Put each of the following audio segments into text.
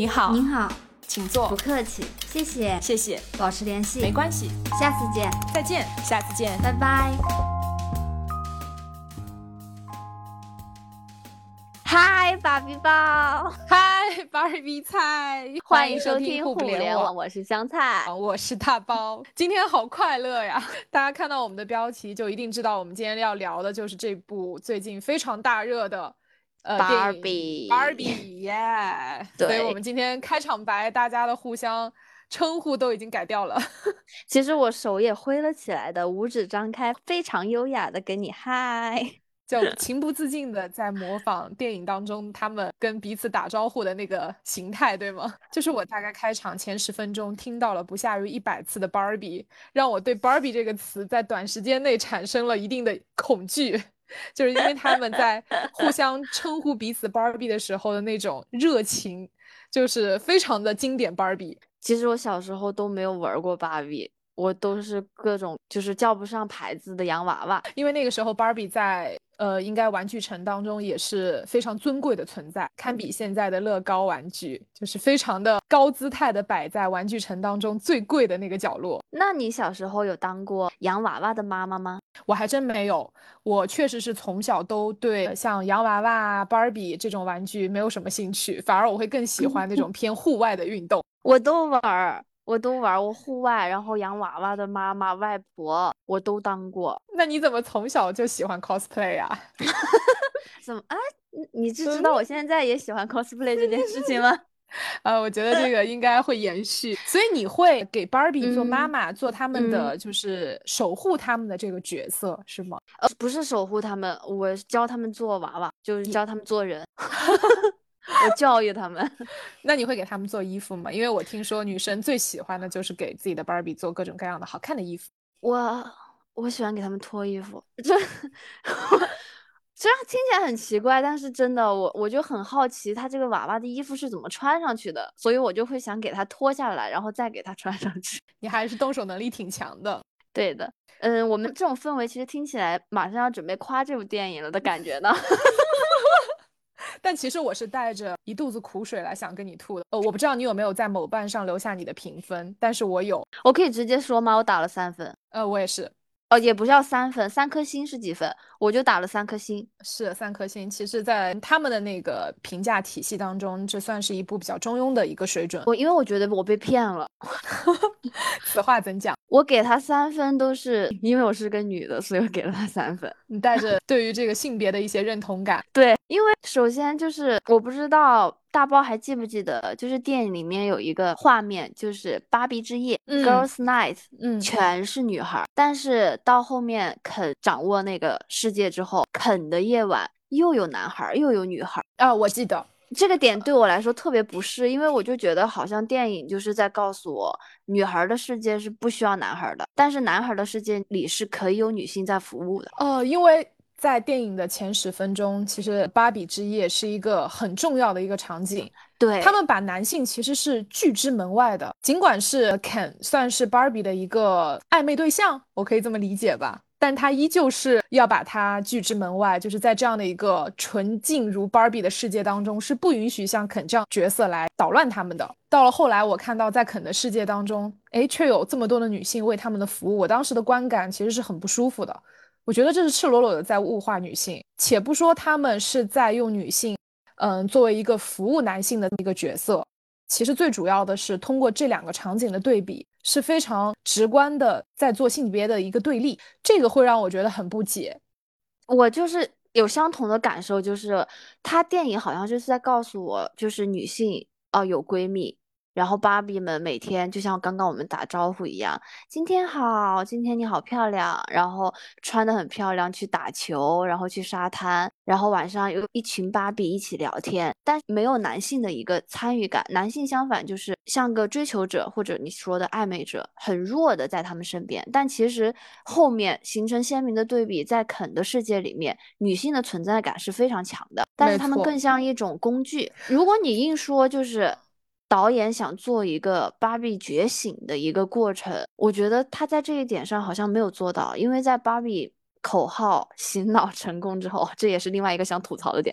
你好，您好，请坐不，客气，谢谢，谢谢，保持联系，没关系，下次见，再见，下次见。拜拜。嗨，芭比宝，嗨，芭比菜，欢迎收听互不听互联网，我是香菜。我是大包。今天好快乐呀！大家看到我们的标题就一定知道，我们今天要聊的就是这部最近非常大热的。呃，电影 Barbie Barbie，耶！所以对我们今天开场白，大家的互相称呼都已经改掉了。其实我手也挥了起来的，五指张开，非常优雅的给你嗨。就情不自禁的在模仿电影当中他们跟彼此打招呼的那个形态，对吗？就是我大概开场前十分钟听到了不下于一百次的 Barbie，让我对 Barbie 这个词在短时间内产生了一定的恐惧，就是因为他们在互相称呼彼此 Barbie 的时候的那种热情，就是非常的经典 Barbie。其实我小时候都没有玩过芭比，我都是各种就是叫不上牌子的洋娃娃。因为那个时候 Barbie 在呃，应该玩具城当中也是非常尊贵的存在，堪比现在的乐高玩具，就是非常的高姿态的摆在玩具城当中最贵的那个角落。那你小时候有当过洋娃娃的妈妈吗？我还真没有，我确实是从小都对像洋娃娃啊、Barbie 这种玩具没有什么兴趣，反而我会更喜欢那种偏户外的运动。我都玩儿，我都玩儿，我户外，然后洋娃娃的妈妈、外婆我都当过。那你怎么从小就喜欢 cosplay 啊？怎么啊？你你是知道我现在也喜欢 cosplay 这件事情吗？呃，我觉得这个应该会延续，所以你会给 Barbie 做妈嗯妈，做他们的就是守护他们的这个角色，是吗？呃，不是守护他们，我教他们做娃娃，就是教他们做人，我教育他们。那你会给他们做衣服吗？因为我听说女生最喜欢的就是给自己的 Barbie 做各种各样的好看的衣服。我我喜欢给他们脱衣服，这 虽然听起来很奇怪，但是真的，我我就很好奇他这个娃娃的衣服是怎么穿上去的，所以我就会想给他脱下来，然后再给他穿上去。你还是动手能力挺强的。对的，嗯，我们这种氛围其实听起来马上要准备夸这部电影了的感觉呢。但其实我是带着一肚子苦水来想跟你吐的。呃，我不知道你有没有在某瓣上留下你的评分，但是我有。我可以直接说吗？我打了三分，呃，我也是，哦，也不叫三分，三颗星是几分？我就打了三颗星。是三颗星。其实，在他们的那个评价体系当中，这算是一部比较中庸的一个水准。我因为我觉得我被骗了，此话怎讲？我给他三分都是因为我是个女的，所以我给了他三分。你带着对于这个性别的一些认同感。对，因为首先就是我不知道大包还记不记得，就是电影里面有一个画面，就是芭比之夜、嗯 Girls Night，嗯全是女孩儿，但是到后面肯掌握那个世界之后，肯的夜晚又有男孩儿又有女孩儿。啊，我记得。这个点对我来说特别不适，因为我就觉得好像电影就是在告诉我，女孩儿的世界是不需要男孩儿的，但是男孩儿的世界里是可以有女性在服务的。呃，因为在电影的前十分钟，其实芭比之夜是一个很重要的一个场景。对，他们把男性其实是拒之门外的，尽管是 Ken 算是 Barbie 的一个暧昧对象，我可以这么理解吧。但他依旧是要把他拒之门外，就是在这样的一个纯净如 Barbie 的世界当中，是不允许像肯这样角色来捣乱他们的。到了后来，我看到在肯的世界当中，哎，却有这么多的女性为他们的服务，我当时的观感其实是很不舒服的。我觉得这是赤裸裸的在物化女性，且不说他们是在用女性，嗯，作为一个服务男性的一个角色，其实最主要的是通过这两个场景的对比，是非常直观的在做性别的一个对立，这个会让我觉得很不解。我就是有相同的感受，就是他电影好像就是在告诉我，就是女性哦、有闺蜜，然后芭比们每天就像刚刚我们打招呼一样，今天好，今天你好漂亮，然后穿的很漂亮去打球，然后去沙滩，然后晚上有一群芭比一起聊天，但没有男性的一个参与感，男性相反就是像个追求者或者你说的暧昧者，很弱的在他们身边，但其实后面形成鲜明的对比，在肯的世界里面，女性的存在感是非常强的，但是他们更像一种工具。如果你硬说就是。导演想做一个芭比觉醒的一个过程，我觉得他在这一点上好像没有做到，因为在芭比口号洗脑成功之后，这也是另外一个想吐槽的点。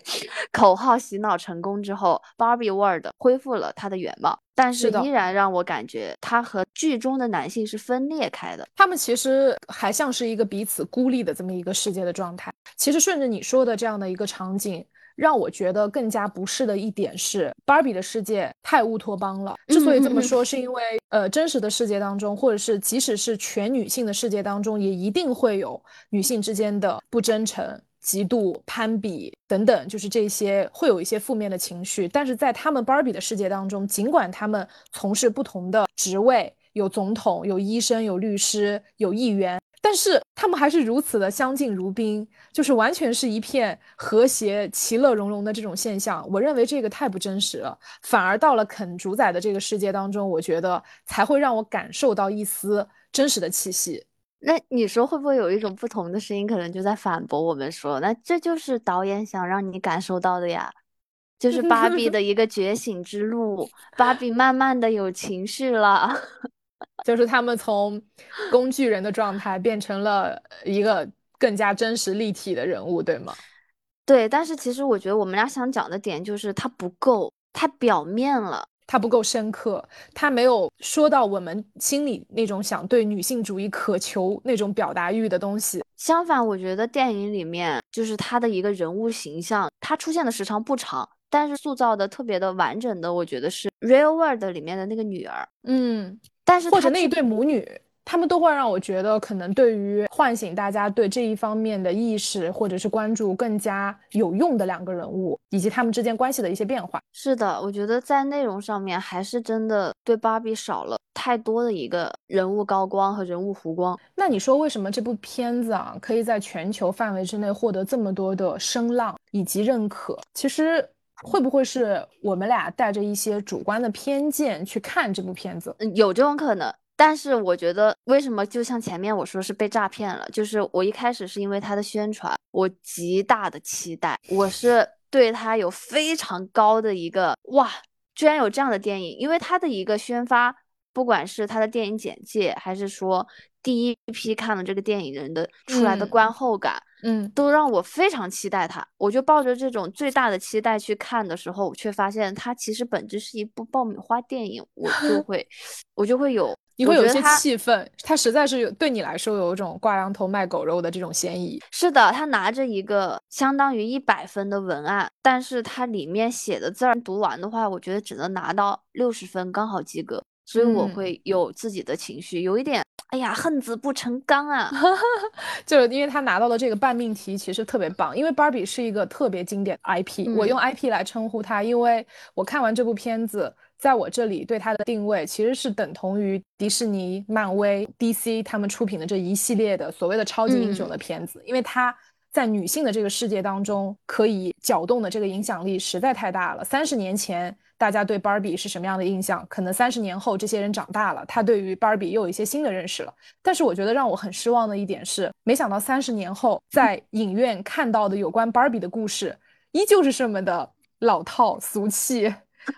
口号洗脑成功之后，Barbie World 恢复了它的原貌，但是依然让我感觉它和剧中的男性是分裂开的。他们其实还像是一个彼此孤立的这么一个世界的状态。其实顺着你说的这样的一个场景。让我觉得更加不适的一点是，芭比的世界太乌托邦了。之所以这么说，是因为呃，真实的世界当中，或者是即使是全女性的世界当中，也一定会有女性之间的不真诚、嫉妒、攀比等等，就是这些会有一些负面的情绪。但是在他们芭比的世界当中，尽管他们从事不同的职位，有总统、有医生、有律师、有议员。但是他们还是如此的相敬如宾，就是完全是一片和谐、其乐融融的这种现象。我认为这个太不真实了，反而到了肯主宰的这个世界当中，我觉得才会让我感受到一丝真实的气息。那你说会不会有一种不同的声音，可能就在反驳我们说，那这就是导演想让你感受到的呀，就 是芭比的一个觉醒之路，芭比慢慢的有情绪了。就是他们从工具人的状态变成了一个更加真实立体的人物，对吗？对，但是其实我觉得我们俩想讲的点就是它不够，太表面了，它不够深刻，它没有说到我们心里那种想对女性主义渴求那种表达欲的东西。相反，我觉得电影里面就是他的一个人物形象，他出现的时长不长，但是塑造的特别的完整的，我觉得是《Real World》里面的那个女儿，嗯。但是或者那一对母女，他们都会让我觉得，可能对于唤醒大家对这一方面的意识或者是关注更加有用的两个人物，以及他们之间关系的一些变化。是的，我觉得在内容上面还是真的对芭比少了太多的一个人物高光和人物弧光。那你说为什么这部片子啊，可以在全球范围之内获得这么多的声浪以及认可？其实。会不会是我们俩带着一些主观的偏见去看这部片子？嗯，有这种可能。但是我觉得，为什么就像前面我说是被诈骗了？就是我一开始是因为它的宣传，我极大的期待，我是对它有非常高的一个哇，居然有这样的电影！因为它的一个宣发，不管是它的电影简介，还是说第一批看了这个电影人的出来的观后感。嗯，都让我非常期待它。我就抱着这种最大的期待去看的时候，我却发现它其实本质是一部爆米花电影。我就会，我就会有，你会有一些气愤。它实在是有对你来说有一种挂羊头卖狗肉的这种嫌疑。是的，他拿着一个相当于一百分的文案，但是它里面写的字儿读完的话，我觉得只能拿到六十分，刚好及格。所以我会有自己的情绪，有一点。哎呀，恨子不成钢啊！就是因为他拿到的这个半命题，其实特别棒。因为芭比是一个特别经典的 IP，我用 IP 来称呼它，因为我看完这部片子，在我这里对它的定位其实是等同于迪士尼、漫威、DC 他们出品的这一系列的所谓的超级英雄的片子，因为它在女性的这个世界当中可以搅动的这个影响力实在太大了。三十年前。大家对 Barbie 是什么样的印象？可能三十年后，这些人长大了，他对于 Barbie 又有一些新的认识了。但是我觉得让我很失望的一点是，没想到三十年后在影院看到的有关 Barbie 的故事，依旧是这么的老套、俗气、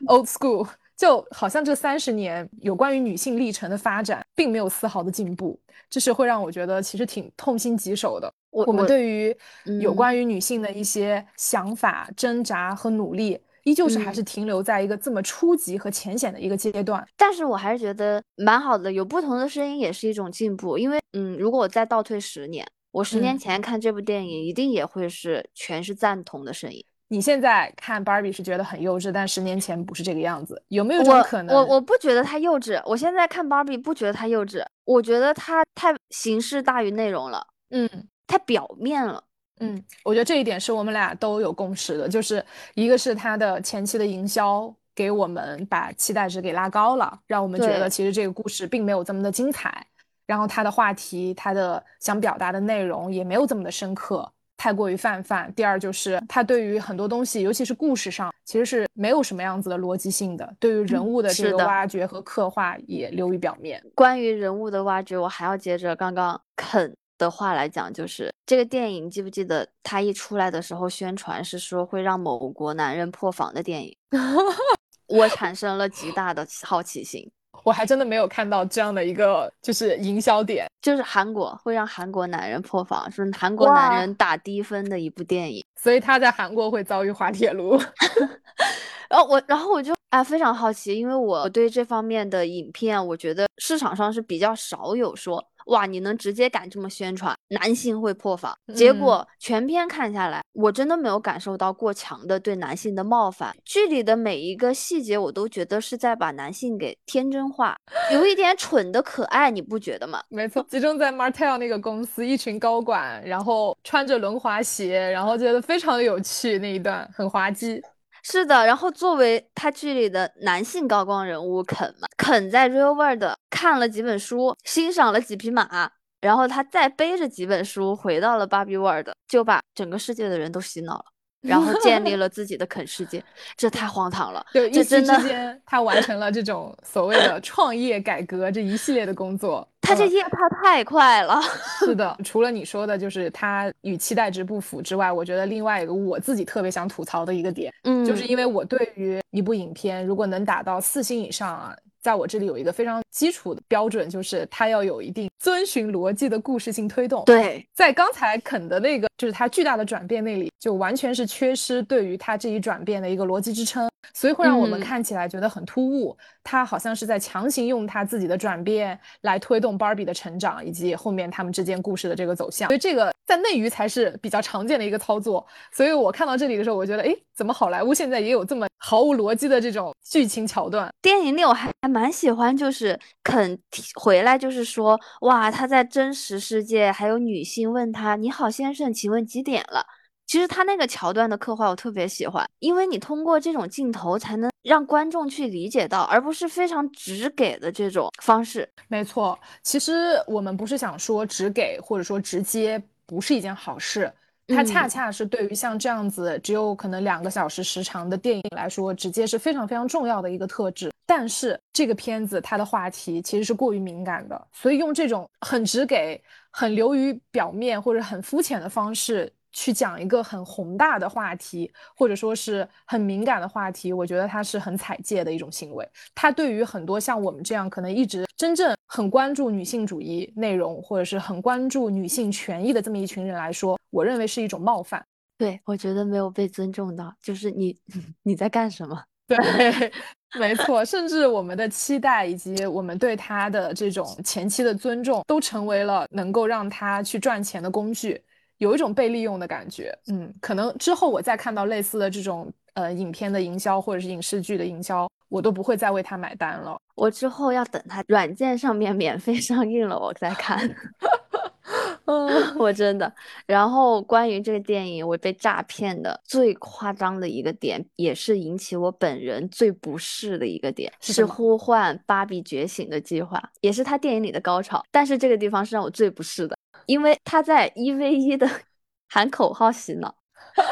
old school，就好像这三十年有关于女性历程的发展，并没有丝毫的进步。这是会让我觉得其实挺痛心疾首的。我们对于有关于女性的一些想法、挣扎和努力。依旧是还是停留在一个这么初级和浅显的一个阶段，但是我还是觉得蛮好的，有不同的声音也是一种进步。因为，嗯，如果我再倒退十年，我十年前看这部电影，一定也会是全是赞同的声音。你现在看芭比是觉得很幼稚，但十年前不是这个样子，有没有这种可能？我我不觉得它幼稚，我现在看芭比不觉得它幼稚，我觉得它太形式大于内容了，嗯，太表面了。嗯，我觉得这一点是我们俩都有共识的，就是一个是它的前期的营销给我们把期待值给拉高了，让我们觉得其实这个故事并没有这么的精彩，然后他的话题、他的想表达的内容也没有这么的深刻，太过于泛泛。第二就是他对于很多东西，尤其是故事上，其实是没有什么样子的逻辑性的，对于人物的这个挖掘和刻画也流于表面。关于人物的挖掘，我还要接着刚刚肯。的话来讲，就是这个电影，记不记得他一出来的时候，宣传是说会让某国男人破防的电影，我产生了极大的好奇心。我还真的没有看到这样的一个就是营销点，就是韩国会让韩国男人破防，是韩国男人打低分的一部电影，所以他在韩国会遭遇滑铁卢。然后我，然后我就啊非常好奇，因为我对这方面的影片，我觉得市场上是比较少有说。哇，你能直接敢这么宣传，男性会破防？结果全篇看下来，我真的没有感受到过强的对男性的冒犯。剧里的每一个细节，我都觉得是在把男性给天真化，有一点蠢的可爱，你不觉得吗？没错，集中在 Martell 那个公司，一群高管，然后穿着轮滑鞋，然后觉得非常有趣，那一段很滑稽。是的，然后作为他剧里的男性高光人物肯嘛，肯在 Real World 看了几本书，欣赏了几匹马，然后他再背着几本书回到了 Barbie World，就把整个世界的人都洗脑了。然后建立了自己的肯世界，这太荒唐了。就一夕之间，他完成了这种所谓的创业改革这一系列的工作。他这业他太快了。是的，除了你说的，就是他与期待值不符之外，我觉得另外一个我自己特别想吐槽的一个点，嗯，就是因为我对于一部影片如果能打到四星以上啊。在我这里有一个非常基础的标准，就是它要有一定遵循逻辑的故事性推动。对，在刚才肯的那个，就是它巨大的转变那里，就完全是缺失对于它这一转变的一个逻辑支撑，所以会让我们看起来觉得很突兀。他好像是在强行用他自己的转变来推动 Barbie 的成长，以及后面他们之间故事的这个走向。所以这个在内娱才是比较常见的一个操作。所以我看到这里的时候，我觉得，哎，怎么好莱坞现在也有这么毫无逻辑的这种剧情桥段？电影里我还还蛮喜欢，就是肯回来，就是说，哇，他在真实世界还有女性问他，你好，先生，请问几点了？其实他那个桥段的刻画我特别喜欢，因为你通过这种镜头才能让观众去理解到，而不是非常直给的这种方式。没错，其实我们不是想说直给或者说直接不是一件好事，它恰恰是对于像这样子只有可能两个小时时长的电影来说，直接是非常非常重要的一个特质。但是这个片子它的话题其实是过于敏感的，所以用这种很直给、很流于表面或者很肤浅的方式。去讲一个很宏大的话题，或者说是很敏感的话题，我觉得它是很踩界的一种行为。它对于很多像我们这样可能一直真正很关注女性主义内容，或者是很关注女性权益的这么一群人来说，我认为是一种冒犯。对我觉得没有被尊重到，就是你 你在干什么？对，没错。甚至我们的期待以及我们对他的这种前期的尊重，都成为了能够让他去赚钱的工具。有一种被利用的感觉，嗯，可能之后我再看到类似的这种呃影片的营销或者是影视剧的营销，我都不会再为它买单了。我之后要等它软件上面免费上映了，我再看。嗯，我真的。然后关于这个电影，我被诈骗的最夸张的一个点，也是引起我本人最不适的一个点，是呼唤芭比觉醒的计划，也是他电影里的高潮。但是这个地方是让我最不适的。因为他在一 v 一的 喊口号洗脑，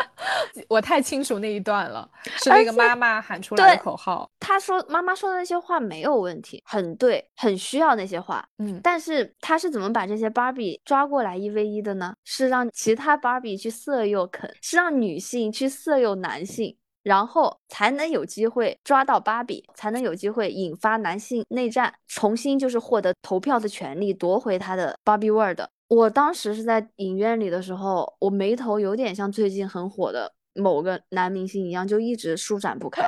我太清楚那一段了，是那个妈妈喊出来的口号。他说妈妈说的那些话没有问题，很对，很需要那些话。嗯，但是他是怎么把这些芭比抓过来一 v 一的呢？是让其他芭比去色诱肯，是让女性去色诱男性。然后才能有机会抓到芭比，才能有机会引发男性内战，重新就是获得投票的权利，夺回他的芭比 world。我当时是在影院里的时候，我眉头有点像最近很火的某个男明星一样，就一直舒展不开。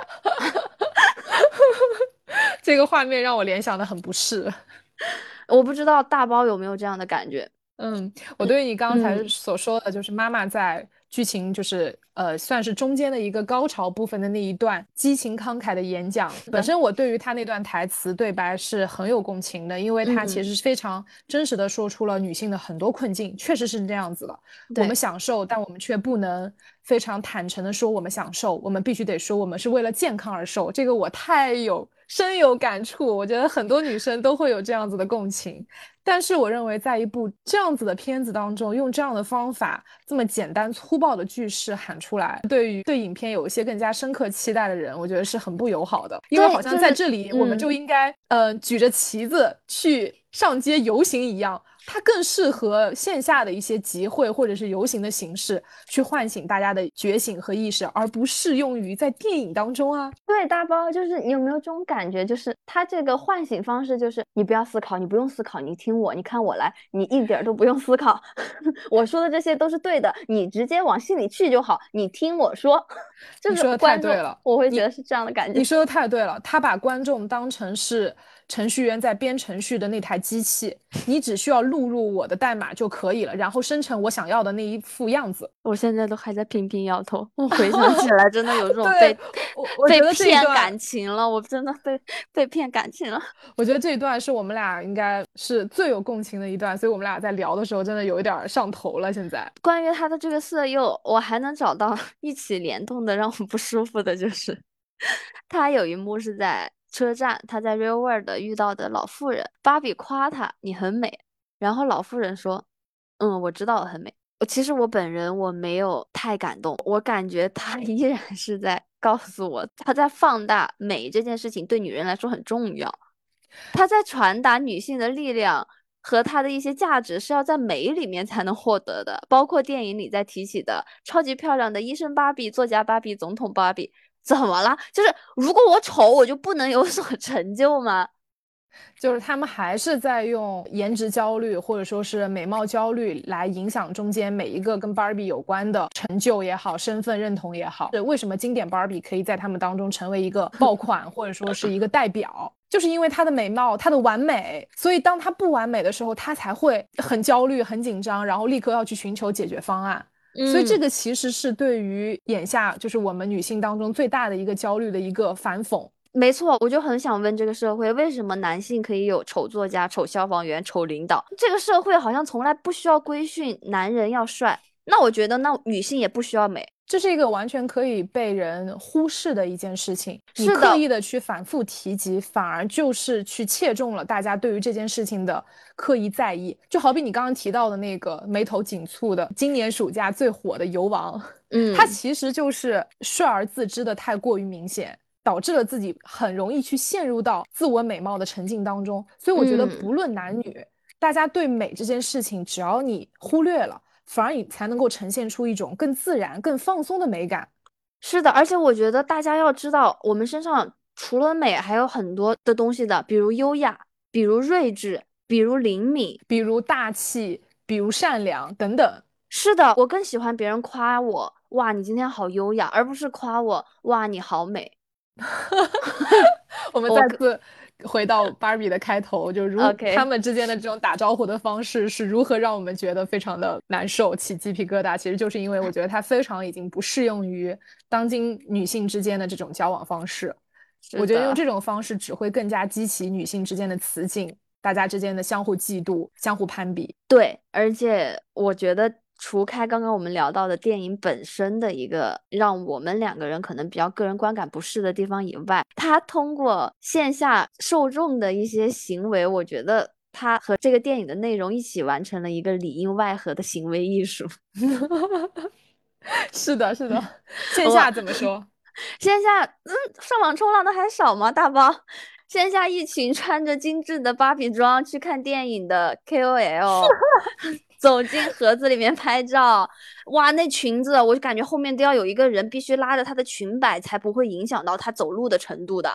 这个画面让我联想的很不适。我不知道大包有没有这样的感觉。嗯，我对你刚才所说的就是妈妈在。剧情就是呃，算是中间的一个高潮部分的那一段激情慷慨的演讲。本身我对于他那段台词对白是很有共情的，因为他其实是非常真实的说出了女性的很多困境，确实是这样子的。我们享受，但我们却不能非常坦诚的说我们享受，我们必须得说我们是为了健康而受。这个我太有深有感触，我觉得很多女生都会有这样子的共情。但是我认为，在一部这样子的片子当中，用这样的方法，这么简单粗暴的句式喊出来，对于对影片有一些更加深刻期待的人，我觉得是很不友好的。因为好像在这里，我们就应该，呃，举着旗子去上街游行一样，它更适合线下的一些集会或者是游行的形式，去唤醒大家的觉醒和意识，而不适用于在电影当中啊。对，大包就是你有没有这种感觉？就是它这个唤醒方式，就是你不要思考，你不用思考，你听我，你看我来，你一点都不用思考，我说的这些都是对的，你直接往心里去就好，你听我说。你说的太对了，我会觉得是这样的感觉。你说的太对了，他把观众当成是。程序员在编程序的那台机器，你只需要录入我的代码就可以了，然后生成我想要的那一副样子。我现在都还在频频摇头，我回想起来真的有这种被被骗感情了，我真的被被骗感情了。我觉得这一段是我们俩应该是最有共情的一段，所以我们俩在聊的时候真的有一点上头了。现在关于他的这个色诱，我还能找到 一起联动的让我不舒服的就是，他有一幕是在。车站，他在 Real World 遇到的老妇人芭比夸他你很美，然后老妇人说，嗯，我知道我很美。我其实我本人我没有太感动，我感觉他 依然是在告诉我，他在放大美这件事情对女人来说很重要，他在传达女性的力量和他的一些价值是要在美里面才能获得的，包括电影里在提起的超级漂亮的医生芭比、作家芭比、总统芭比。怎么了？就是如果我丑，我就不能有所 成就吗？就是他们还是在用颜值焦虑或者说是美貌焦虑来影响中间每一个跟 Barbie 有关的成就也好，身份认同也好。是为什么经典 Barbie 可以在他们当中成为一个 爆款或者说是一个代表？就是因为她的美貌，她的完美，所以当她不完美的时候，她才会很焦虑、很紧张，然后立刻要去寻求解决方案。所以这个其实是对于眼下就是我们女性当中最大的一个焦虑的一个反讽。没错，我就很想问这个社会，为什么男性可以有丑作家、丑消防员、丑领导？这个社会好像从来不需要规训男人要帅，那我觉得那女性也不需要美。这是一个完全可以被人忽视的一件事情，你刻意的去反复提及，反而就是去切中了大家对于这件事情的刻意在意。就好比你刚刚提到的那个眉头紧蹙的今年暑假最火的游王，嗯，他其实就是帅而自知的太过于明显，导致了自己很容易去陷入到自我美貌的沉浸当中。所以我觉得不论男女，大家对美这件事情，只要你忽略了。反而你才能够呈现出一种更自然、更放松的美感。是的，而且我觉得大家要知道，我们身上除了美，还有很多的东西的，比如优雅，比如睿智，比如灵敏，比如大气，比如善良等等。是的，我更喜欢别人夸我，哇，你今天好优雅，而不是夸我，哇，你好美。我们再次。回到芭比的开头，就如他们之间的这种打招呼的方式是如何让我们觉得非常的难受、起鸡皮疙瘩？其实就是因为我觉得它非常已经不适用于当今女性之间的这种交往方式。我觉得用这种方式只会更加激起女性之间的雌竞，大家之间的相互嫉妒、相互攀比。对，而且我觉得。除开刚刚我们聊到的电影本身的一个让我们两个人可能比较个人观感不适的地方以外，他通过线下受众的一些行为，我觉得他和这个电影的内容一起完成了一个里应外合的行为艺术。是的，是的。线下怎么说？线下，嗯，上网冲浪的还少吗？大包。线下一群穿着精致的芭比装去看电影的 KOL。走进盒子里面拍照，哇，那裙子我就感觉后面都要有一个人必须拉着她的裙摆，才不会影响到她走路的程度的。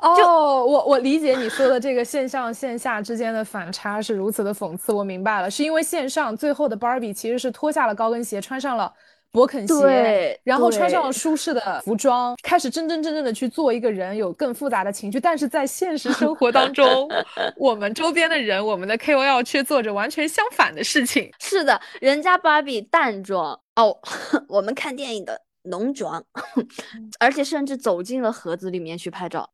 哦，我我理解你说的这个线上线下之间的反差是如此的讽刺，我明白了，是因为线上最后的芭比其实是脱下了高跟鞋，穿上了。勃肯鞋，然后穿上了舒适的服装，开始真真正正的去做一个人，有更复杂的情绪。但是在现实生活当中，我们周边的人，我们的 KOL 却做着完全相反的事情。是的，人家芭比淡妆哦，我们看电影的浓妆，而且甚至走进了盒子里面去拍照。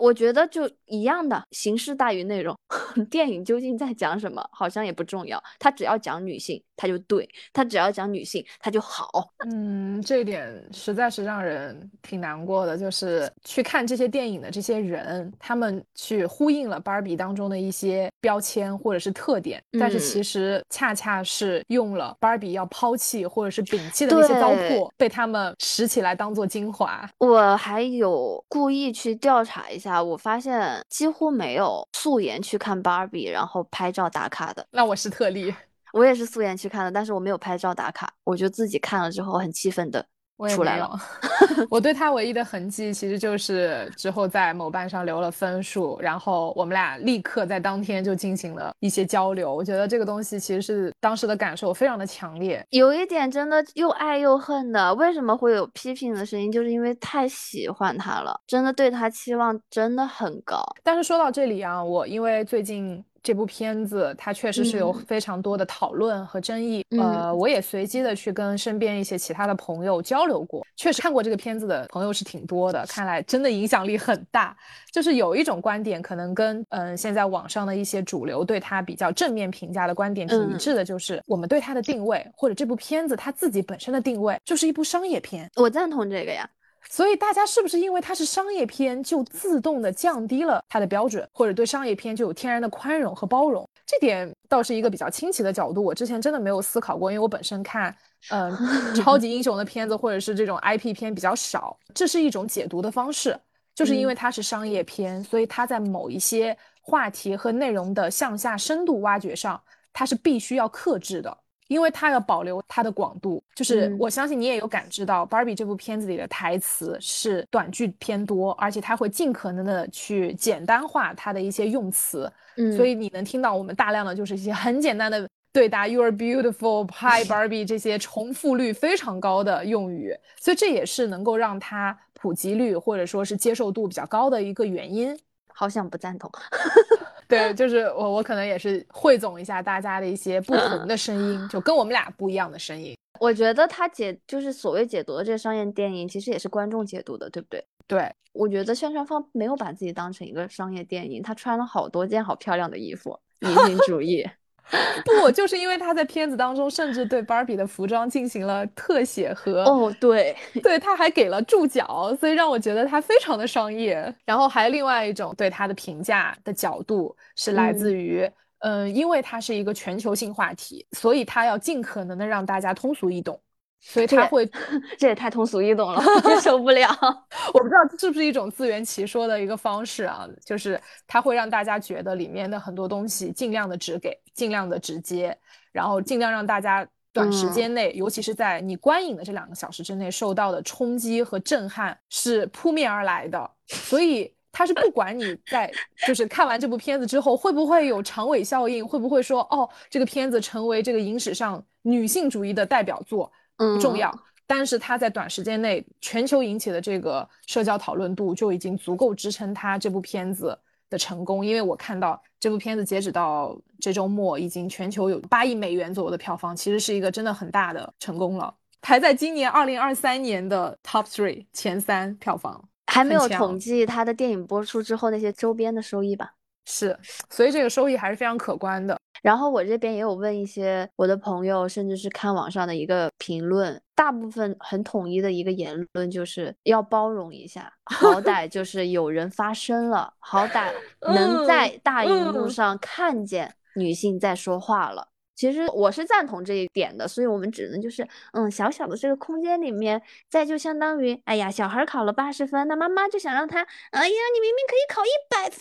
我觉得就一样的，形式大于内容。电影究竟在讲什么，好像也不重要，它只要讲女性。他就对；他只要讲女性，他就好。嗯，这一点实在是让人挺难过的。就是去看这些电影的这些人，他们去呼应了芭比当中的一些标签或者是特点，但是其实恰恰是用了芭比要抛弃或者是摒弃的那些糟粕，被他们拾起来当做精华。我还有故意去调查一下，我发现几乎没有素颜去看芭比，然后拍照打卡的。那我是特例。我也是素颜去看的，但是我没有拍照打卡，我就自己看了之后很气愤的出来了。我对他唯一的痕迹其实就是之后在某班上留了分数，然后我们俩立刻在当天就进行了一些交流。我觉得这个东西其实是当时的感受非常的强烈，有一点真的又爱又恨的。为什么会有批评的声音？就是因为太喜欢他了，真的对他期望真的很高。但是说到这里啊，我因为最近。这部片子它确实是有非常多的讨论和争议，呃，我也随机的去跟身边一些其他的朋友交流过，确实看过这个片子的朋友是挺多的，看来真的影响力很大。就是有一种观点可能跟嗯现在网上的一些主流对它比较正面评价的观点挺一致的，就是我们对它的定位或者这部片子它自己本身的定位就是一部商业片。我赞同这个呀。所以大家是不是因为它是商业片，就自动的降低了它的标准，或者对商业片就有天然的宽容和包容？这点倒是一个比较清奇的角度，我之前真的没有思考过，因为我本身看，嗯，超级英雄的片子或者是这种 IP 片比较少。这是一种解读的方式，就是因为它是商业片，所以它在某一些话题和内容的向下深度挖掘上，它是必须要克制的。因为它要保留它的广度，就是我相信你也有感知到，Barbie 这部片子里的台词是短句偏多，而且它会尽可能的去简单化它的一些用词，嗯，所以你能听到我们大量的就是一些很简单的对答，You are beautiful, Hi Barbie 这些重复率非常高的用语，所以这也是能够让它普及率或者说是接受度比较高的一个原因。好像不赞同。对，就是我，我可能也是汇总一下大家的一些不同的声音，就跟我们俩不一样的声音。我觉得他解就是所谓解读的这个商业电影，其实也是观众解读的，对不对？对，我觉得宣传方没有把自己当成一个商业电影，他穿了好多件好漂亮的衣服，女性主义。不，就是因为他在片子当中，甚至对芭比的服装进行了特写和哦，对，对，他还给了注脚，所以让我觉得他非常的商业。然后还有另外一种对他的评价的角度是来自于，嗯，因为它是一个全球性话题，所以他要尽可能的让大家通俗易懂。所以他会，这也太通俗易懂了，接受不了。我不知道是不是一种自圆其说的一个方式啊，就是他会让大家觉得里面的很多东西尽量的直给，尽量的直接，然后尽量让大家短时间内，尤其是在你观影的这两个小时之内受到的冲击和震撼是扑面而来的。所以他是不管你在就是看完这部片子之后会不会有长尾效应，会不会说哦这个片子成为这个影史上女性主义的代表作。不重要，但是它在短时间内全球引起的这个社交讨论度就已经足够支撑它这部片子的成功。因为我看到这部片子截止到这周末，已经全球有八亿美元左右的票房，其实是一个真的很大的成功了，排在今年二零二三年的 top three 前三票房。还没有统计它的电影播出之后那些周边的收益吧？是，所以这个收益还是非常可观的。然后我这边也有问一些我的朋友，甚至是看网上的一个评论，大部分很统一的一个言论就是要包容一下，好歹就是有人发声了，好歹能在大荧幕上看见女性在说话了。其实我是赞同这一点的，所以我们只能就是，嗯，小小的这个空间里面，再就相当于，哎呀，小孩考了八十分，那妈妈就想让他，哎呀，你明明可以考一百分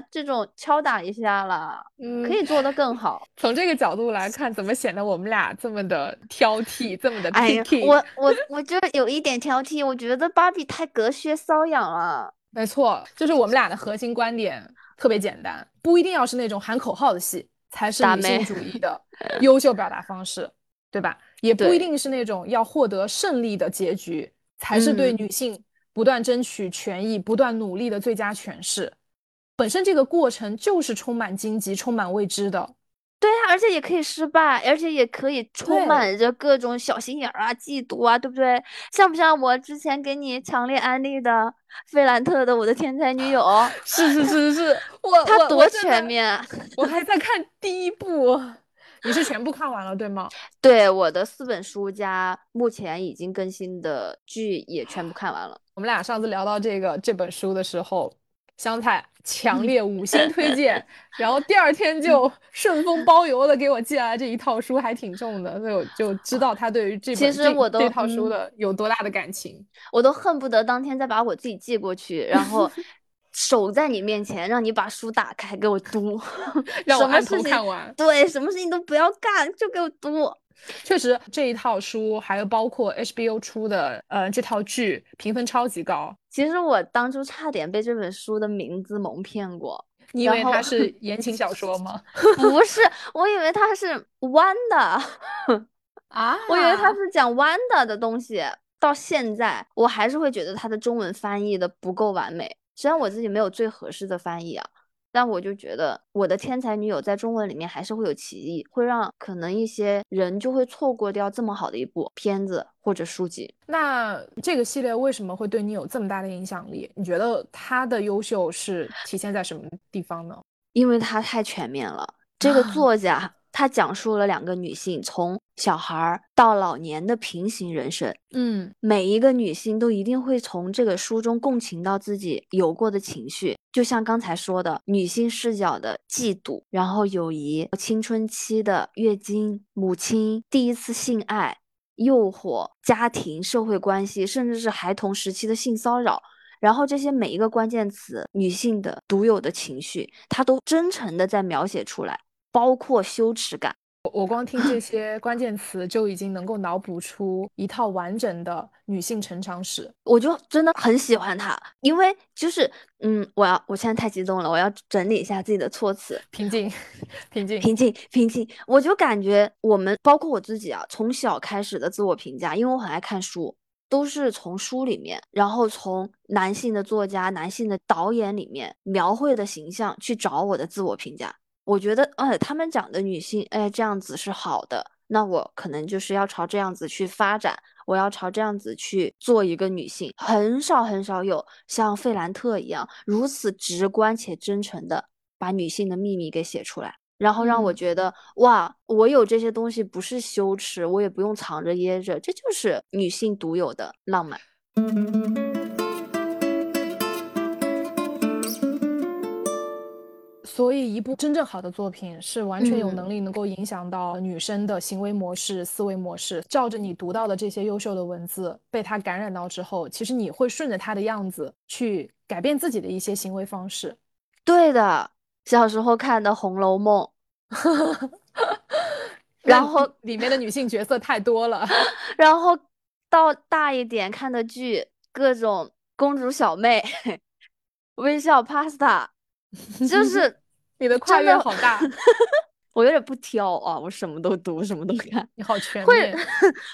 的，这种敲打一下了，嗯，可以做得 更好。从这个角度来看，怎么显得我们俩这么的挑剔，这么的 picky？我我我就有一点挑剔，我觉得芭比太隔靴搔痒了。没错，就是我们俩的核心观点特别简单，不一定要是那种喊口号的戏。才是女性主义的优秀表达方式，对吧？也不一定是那种要获得胜利的结局，才是对女性不断争取权益、不断努力的最佳诠释。本身这个过程就是充满荆棘、充满未知的。对啊，而且也可以失败，而且也可以充满着各种小心眼儿啊、嫉妒啊，对不对？像不像我之前给你强烈安利的费兰特的《我的天才女友》？是是是是，我他多全面！我还在看第一部，你是全部看完了对吗？对，我的四本书加目前已经更新的剧也全部看完了。我们俩上次聊到这个这本书的时候，香菜强烈五星推荐，然后第二天就 顺丰包邮的给我寄来这一套书，还挺重的，所以我就知道他对于这本其实我都这套书的有多大的感情。我都恨不得当天再把我自己寄过去，然后守在你面前，让你把书打开给我读，让我按头什么事情看完。对，什么事情都不要干，就给我读。确实，这一套书还有包括 HBO 出的呃这套剧评分超级高。其实我当初差点被这本书的名字蒙骗过，你以为它是 言情小说吗？不是，我以为它是 Wanda，啊我以为它是讲 Wanda 的东西。到现在，我还是会觉得它的中文翻译的不够完美。虽然我自己没有最合适的翻译啊，但我就觉得我的天才女友在中文里面还是会有歧义，会让可能一些人就会错过掉这么好的一部片子或者书籍。那这个系列为什么会对你有这么大的影响力？你觉得它的优秀是体现在什么地方呢？因为它太全面了。这个作家他讲述了两个女性从小孩儿到老年的平行人生，嗯。每一个女性都一定会从这个书中共情到自己有过的情绪，就像刚才说的，女性视角的嫉妒，然后友谊、青春期的月经、母亲第一次性爱、诱惑、家庭、社会关系，甚至是孩童时期的性骚扰。然后这些每一个关键词，女性的独有的情绪，她都真诚的在描写出来，包括羞耻感。我我光听这些关键词就已经能够脑补出一套完整的女性成长史。我就真的很喜欢她，因为就是，嗯，我要，我现在太激动了，我要整理一下自己的措辞，平静，平静，平静，平静。我就感觉我们，包括我自己啊，从小开始的自我评价，因为我很爱看书，都是从书里面，然后从男性的作家、男性的导演里面描绘的形象去找我的自我评价。我觉得，哎，他们讲的女性，哎，这样子是好的，那我可能就是要朝这样子去发展，我要朝这样子去做一个女性。很少很少有像费兰特一样如此直观且真诚的把女性的秘密给写出来，然后让我嗯觉得，哇，我有这些东西不是羞耻，我也不用藏着掖着，这就是女性独有的浪漫。所以，一部真正好的作品是完全有嗯能力能够影响到女生的行为模式、思维模式。照着你读到的这些优秀的文字，被它感染到之后，其实你会顺着它的样子去改变自己的一些行为方式。对的，小时候看的《红楼梦》，然后里面的女性角色太多了，然后到大一点看的剧，各种公主小妹、微笑 Pasta，就是你的跨越好大，我有点不挑啊，我什么都读，什么都看，你好全会面。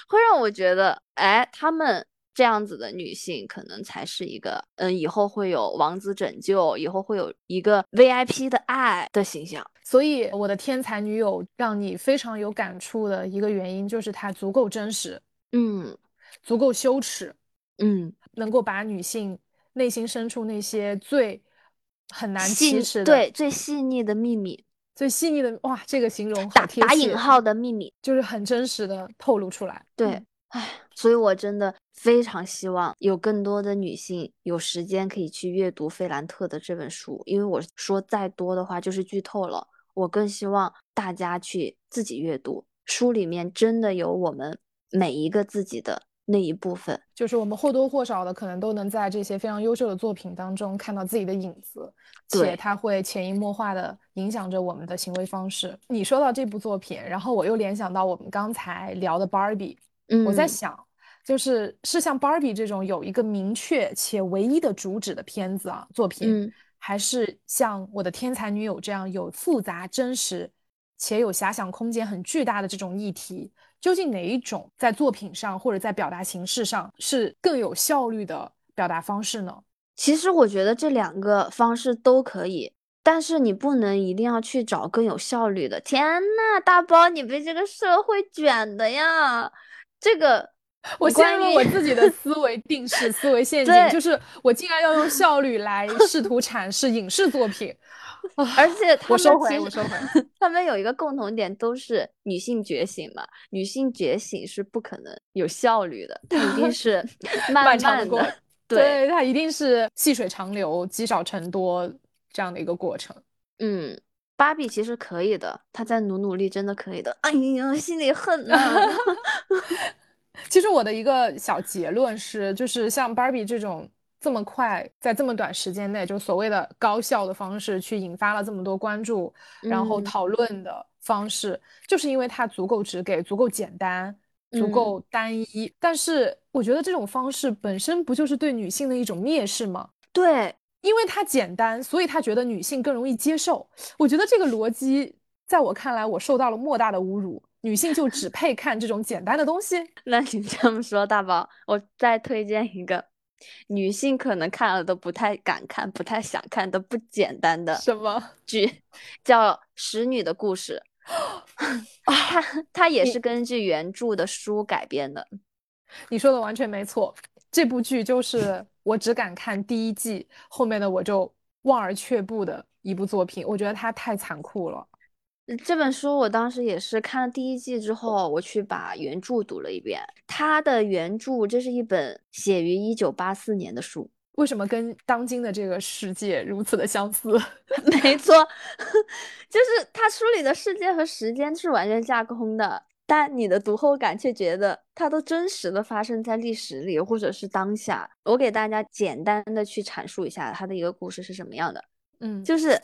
会让我觉得，哎，她们这样子的女性，可能才是一个，嗯，以后会有王子拯救，以后会有一个 VIP 的爱的形象。所以，我的天才女友让你非常有感触的一个原因，就是她足够真实，嗯足够羞耻，嗯，能够把女性内心深处那些最很难启细齿的、对最细腻的秘密，最细腻的哇，这个形容好打打引，号的秘密。就是很真实的透露出来。对嗯，唉，所以我真的非常希望有更多的女性有时间可以去阅读费兰特的这本书，因为我说再多的话就是剧透了。我更希望大家去自己阅读，书里面真的有我们每一个自己的那一部分。就是我们或多或少的可能都能在这些非常优秀的作品当中看到自己的影子，且对它会潜移默化的影响着我们的行为方式。你说到这部作品，然后我又联想到我们刚才聊的 Barbie，嗯，我在想，就是是像 Barbie 这种有一个明确且唯一的主旨的片子啊作品，嗯还是像我的天才女友这样有复杂、真实且有遐想空间很巨大的这种议题，究竟哪一种在作品上或者在表达形式上是更有效率的表达方式呢？其实我觉得这两个方式都可以，但是你不能一定要去找更有效率的。天呐，大包，你被这个社会卷的呀！这个 我陷入了我自己的思维定式、思维陷阱，就是我竟然要用效率来试图阐释影视作品，而且我收回，我收回。他们有一个共同点，都是女性觉醒嘛。女性觉醒是不可能有效率的，它一定是慢慢的，对，它一定是细水长流、积少成多这样的一个过程。嗯。芭比其实可以的，她在努努力，真的可以的。哎呀，心里恨呐。其实我的一个小结论是，就是像 Barbie 这种这么快在这么短时间内，就所谓的高效的方式去引发了这么多关注，然后讨论的方式，就是因为它足够直给、足够简单、足够单一。但是我觉得这种方式本身不就是对女性的一种蔑视吗？对。因为它简单，所以他觉得女性更容易接受。我觉得这个逻辑，在我看来，我受到了莫大的侮辱。女性就只配看这种简单的东西？那你这么说，大宝，我再推荐一个，女性可能看了都不太敢看、不太想看的不简单的什么剧，叫《使女的故事》。它它也是根据原著的书改编的。你说的完全没错，这部剧就是。我只敢看第一季，后面的我就望而却步的一部作品。我觉得它太残酷了。这本书我当时也是看了第一季之后，我去把原著读了一遍。它的原著这是一本写于一九八四年的书，为什么跟当今的这个世界如此的相似？没错，就是它书里的世界和时间是完全架空的。但你的读后感却觉得它都真实的发生在历史里，或者是当下。我给大家简单的去阐述一下它的一个故事是什么样的。嗯，就是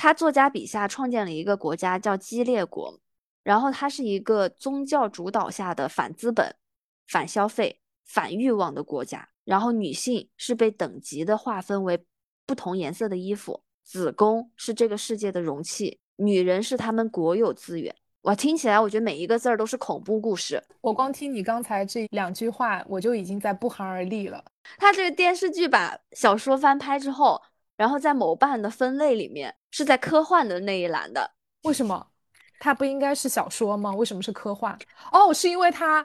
他作家笔下创建了一个国家叫激烈国，然后它是一个宗教主导下的反资本、反消费、反欲望的国家。然后女性是被等级的划分为不同颜色的衣服，子宫是这个世界的容器，女人是他们国有资源。我听起来，我觉得每一个字儿都是恐怖故事。我光听你刚才这两句话，我就已经在不寒而栗了。他这个电视剧把小说翻拍之后，然后在某瓣的分类里面是在科幻的那一栏的。为什么？它不应该是小说吗？为什么是科幻？哦，是因为它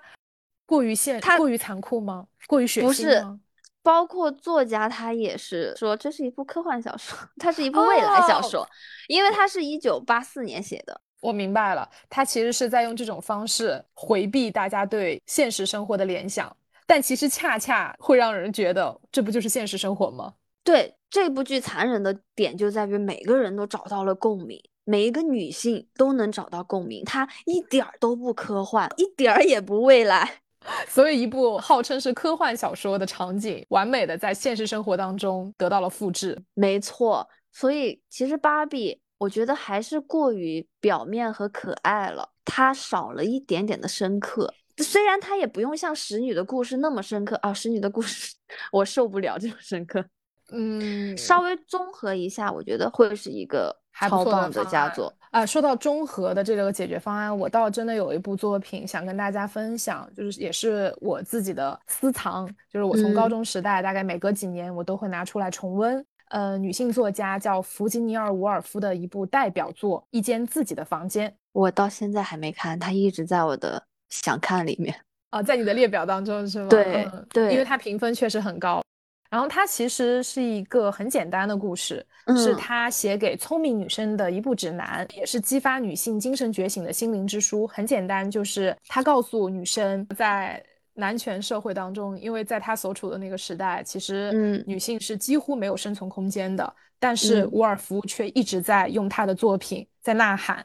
过于现，它过于残酷吗？过于血腥吗？不是，包括作家他也是说这是一部科幻小说，它是一部未来小说，因为它是一九八四年写的。我明白了，他其实是在用这种方式回避大家对现实生活的联想，但其实恰恰会让人觉得这不就是现实生活吗？对这部剧残忍的点就在于每个人都找到了共鸣，每一个女性都能找到共鸣，它一点儿都不科幻，一点儿也不未来，所以一部号称是科幻小说的场景，完美的在现实生活当中得到了复制。没错，所以其实芭比。我觉得还是过于表面和可爱了，它少了一点点的深刻。虽然它也不用像使女的故事那么深刻啊，使女的故事我受不了这种深刻。嗯，稍微综合一下，我觉得会是一个超棒的佳作啊。说到综合的这个解决方案，我倒真的有一部作品想跟大家分享，就是也是我自己的私藏，就是我从高中时代大概每隔几年我都会拿出来重温。呃，女性作家叫弗吉尼尔·伍尔夫的一部代表作《一间自己的房间》，我到现在还没看，它一直在我的想看里面啊，在你的列表当中是吗？对对，因为它评分确实很高。然后它其实是一个很简单的故事，是他写给聪明女生的一部指南，也是激发女性精神觉醒的心灵之书。很简单，就是他告诉女生在。男权社会当中，因为在他所处的那个时代，其实女性是几乎没有生存空间的。但是伍尔夫却一直在用他的作品在呐喊，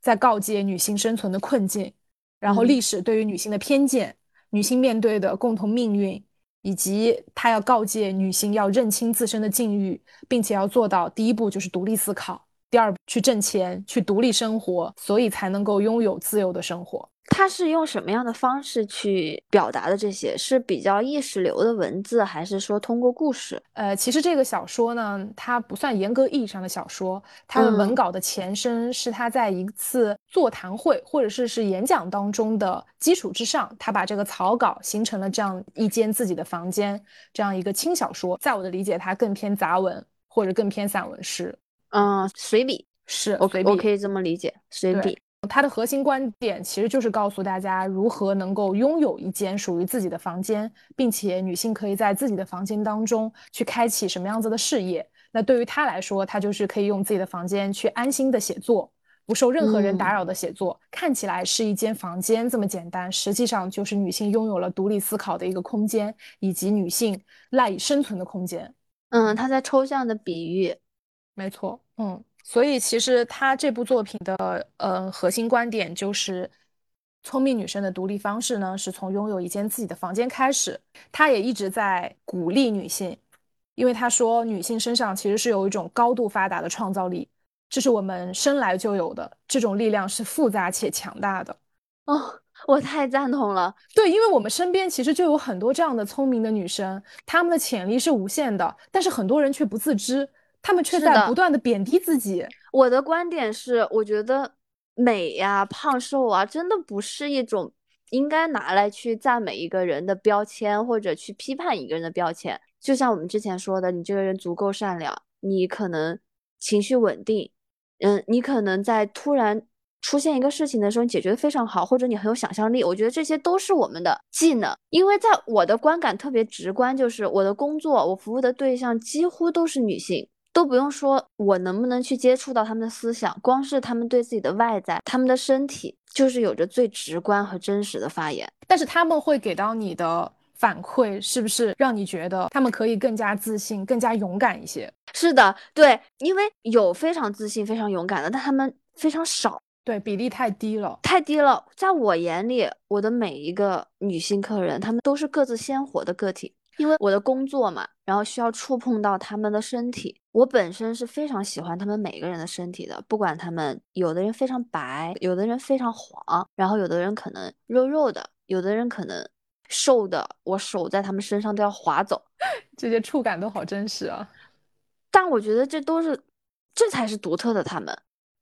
在告诫女性生存的困境，然后历史对于女性的偏见，女性面对的共同命运，以及他要告诫女性要认清自身的境遇，并且要做到第一步就是独立思考，第二步去挣钱，去独立生活，所以才能够拥有自由的生活。他是用什么样的方式去表达的？这些是比较意识流的文字，还是说通过故事？呃，其实这个小说呢，它不算严格意义上的小说，它的文稿的前身是他在一次座谈会或者是是演讲当中的基础之上，他把这个草稿形成了这样一间自己的房间这样一个轻小说。在我的理解，它更偏杂文或者更偏散文诗。嗯，随笔是我我可以这么理解，随笔。它的核心观点其实就是告诉大家如何能够拥有一间属于自己的房间，并且女性可以在自己的房间当中去开启什么样子的事业。那对于她来说，她就是可以用自己的房间去安心的写作，不受任何人打扰的写作。看起来是一间房间这么简单，实际上就是女性拥有了独立思考的一个空间，以及女性赖以生存的空间。嗯，她在抽象的比喻，没错，嗯。所以，其实他这部作品的呃核心观点就是，聪明女生的独立方式呢，是从拥有一间自己的房间开始。他也一直在鼓励女性，因为他说女性身上其实是有一种高度发达的创造力，这是我们生来就有的，这种力量是复杂且强大的。哦，我太赞同了。对，因为我们身边其实就有很多这样的聪明的女生，她们的潜力是无限的，但是很多人却不自知。他们却在不断的贬低自己。我的观点是，我觉得美呀、胖瘦啊，真的不是一种应该拿来去赞美一个人的标签，或者去批判一个人的标签。就像我们之前说的，你这个人足够善良，你可能情绪稳定，嗯，你可能在突然出现一个事情的时候，你解决的非常好，或者你很有想象力。我觉得这些都是我们的技能。因为在我的观感特别直观，就是我的工作，我服务的对象几乎都是女性。都不用说，我能不能去接触到他们的思想？光是他们对自己的外在、他们的身体，就是有着最直观和真实的发言。但是他们会给到你的反馈，是不是让你觉得他们可以更加自信、更加勇敢一些？是的，对，因为有非常自信、非常勇敢的，但他们非常少，对，比例太低了，太低了。在我眼里，我的每一个女性客人，她们都是各自鲜活的个体。因为我的工作嘛，然后需要触碰到他们的身体。我本身是非常喜欢他们每个人的身体的，不管他们有的人非常白，有的人非常黄，然后有的人可能肉肉的，有的人可能瘦的，我手在他们身上都要划走，这些触感都好真实啊。但我觉得这都是，这才是独特的他们。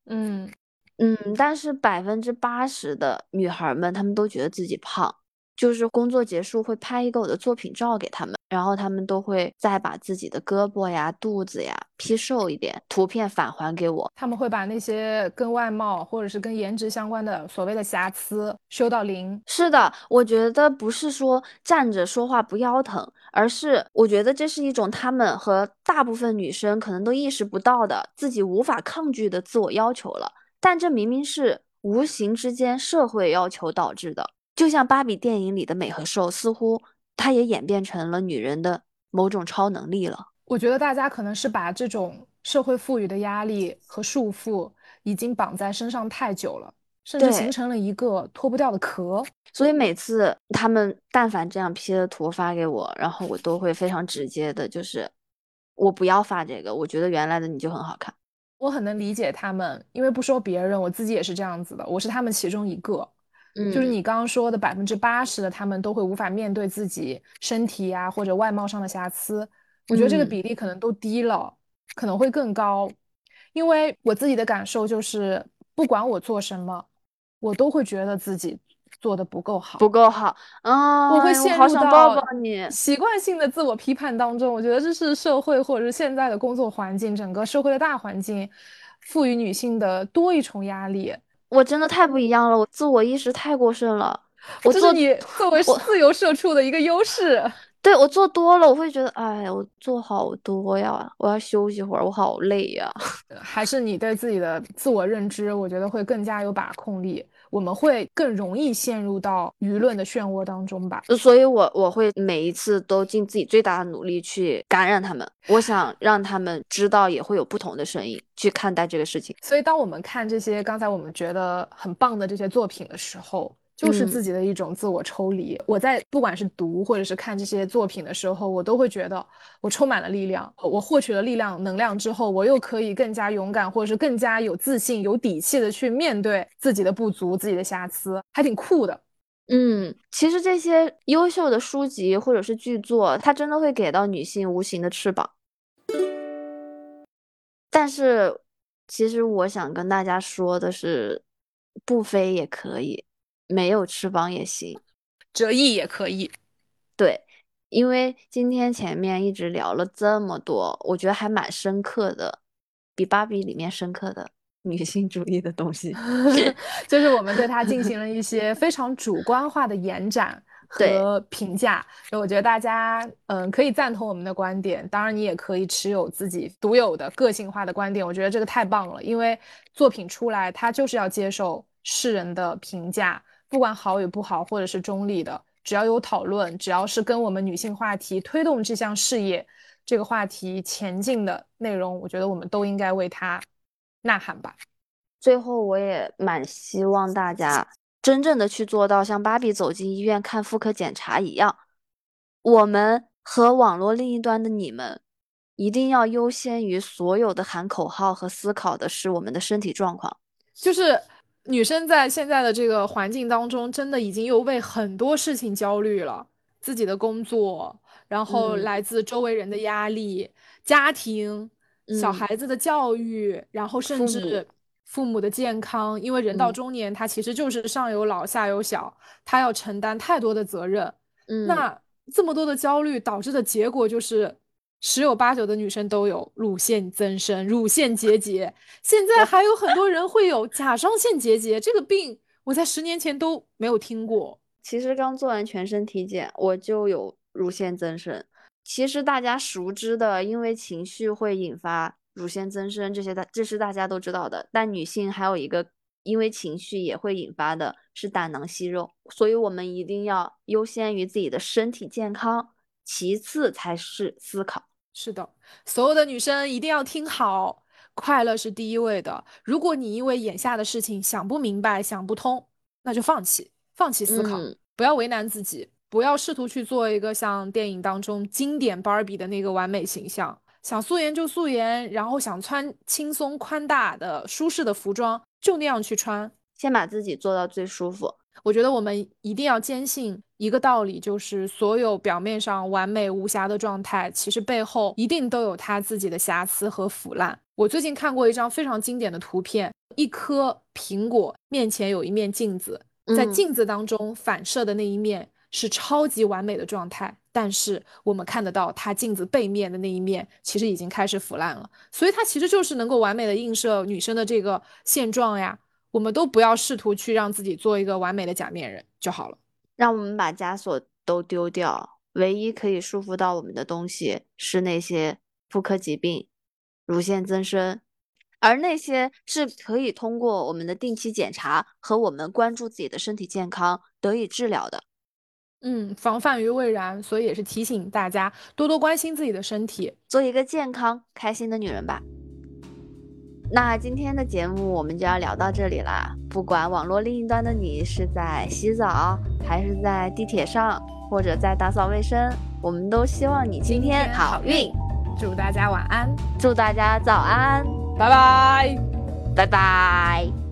嗯嗯，但是百分之八十的女孩们，她们都觉得自己胖。就是工作结束会拍一个我的作品照给他们，然后他们都会再把自己的胳膊呀、肚子呀 P 瘦一点，图片返还给我。他们会把那些跟外貌或者是跟颜值相关的所谓的瑕疵修到零。是的，我觉得不是说站着说话不腰疼，而是我觉得这是一种他们和大部分女生可能都意识不到的自己无法抗拒的自我要求了。但这明明是无形之间社会要求导致的。就像芭比电影里的美和瘦，似乎它也演变成了女人的某种超能力了。我觉得大家可能是把这种社会赋予的压力和束缚已经绑在身上太久了，甚至形成了一个脱不掉的壳。所以每次他们但凡这样 P 的图发给我，然后我都会非常直接的，就是我不要发这个，我觉得原来的你就很好看。我很能理解他们，因为不说别人，我自己也是这样子的，我是他们其中一个。就是你刚刚说的百分之八十的他们都会无法面对自己身体呀或者外貌上的瑕疵，我觉得这个比例可能都低了，可能会更高，因为我自己的感受就是，不管我做什么，我都会觉得自己做的不够好，不够好。啊，我会陷入到习惯性的自我批判当中。我觉得这是社会或者是现在的工作环境，整个社会的大环境赋予女性的多一重压力。我真的太不一样了，我自我意识太过剩了。我做你作为自由社畜的一个优势。对我做多了，我会觉得，哎，我做好多呀，我要休息会儿，我好累呀。还是你对自己的自我认知，我觉得会更加有把控力。我们会更容易陷入到舆论的漩涡当中吧。所以，我我会每一次都尽自己最大的努力去感染他们。我想让他们知道，也会有不同的声音去看待这个事情。所以，当我们看这些刚才我们觉得很棒的这些作品的时候，就是自己的一种自我抽离。我在不管是读或者是看这些作品的时候，我都会觉得我充满了力量。我获取了力量能量之后，我又可以更加勇敢，或者是更加有自信、有底气的去面对自己的不足、自己的瑕疵，还挺酷的。嗯，其实这些优秀的书籍或者是剧作，它真的会给到女性无形的翅膀。但是，其实我想跟大家说的是，不飞也可以。没有翅膀也行，折翼也可以。对，因为今天前面一直聊了这么多，我觉得还蛮深刻的，比芭比里面深刻的女性主义的东西，就是我们对它进行了一些非常主观化的延展 和评价。所以我觉得大家嗯可以赞同我们的观点，当然你也可以持有自己独有的个性化的观点。我觉得这个太棒了，因为作品出来它就是要接受世人的评价，不管好与不好，或者是中立的，只要有讨论，只要是跟我们女性话题推动这项事业。这个话题前进的内容，我觉得我们都应该为他呐喊吧。最后，我也蛮希望大家真正的去做到像芭比走进医院看妇科检查一样，我们和网络另一端的你们，一定要优先于所有的喊口号和思考的是我们的身体状况。就是女生在现在的这个环境当中，真的已经又为很多事情焦虑了，自己的工作。然后来自周围人的压力、家庭、小孩子的教育，然后甚至父母的健康，因为人到中年，他其实就是上有老下有小，他要承担太多的责任。嗯，那这么多的焦虑导致的结果就是，十有八九的女生都有乳腺增生、乳腺结节，现在还有很多人会有甲状腺结节这个病，我在十年前都没有听过。其实刚做完全身体检，我就有。乳腺增生，其实大家熟知的，因为情绪会引发乳腺增生，这些大这是大家都知道的。但女性还有一个因为情绪也会引发的是胆囊息肉，所以我们一定要优先于自己的身体健康，其次才是思考。是的，所有的女生一定要听好，快乐是第一位的。如果你因为眼下的事情想不明白、想不通，那就放弃，放弃思考，不要为难自己。不要试图去做一个像电影当中经典芭比的那个完美形象，想素颜就素颜，然后想穿轻松宽大的舒适的服装就那样去穿，先把自己做到最舒服。我觉得我们一定要坚信一个道理，就是所有表面上完美无瑕的状态，其实背后一定都有它自己的瑕疵和腐烂。我最近看过一张非常经典的图片，一颗苹果面前有一面镜子，在镜子当中反射的那一面。是超级完美的状态，但是我们看得到它镜子背面的那一面，其实已经开始腐烂了。所以它其实就是能够完美的映射女生的这个现状呀。我们都不要试图去让自己做一个完美的假面人就好了。让我们把枷锁都丢掉，唯一可以束缚到我们的东西是那些妇科疾病、乳腺增生，而那些是可以通过我们的定期检查和我们关注自己的身体健康得以治疗的。嗯，防范于未然，所以也是提醒大家多多关心自己的身体，做一个健康开心的女人吧。那今天的节目我们就要聊到这里啦。不管网络另一端的你是在洗澡，还是在地铁上，或者在打扫卫生，我们都希望你今天好运。祝大家晚安，祝大家早安，拜拜，拜拜。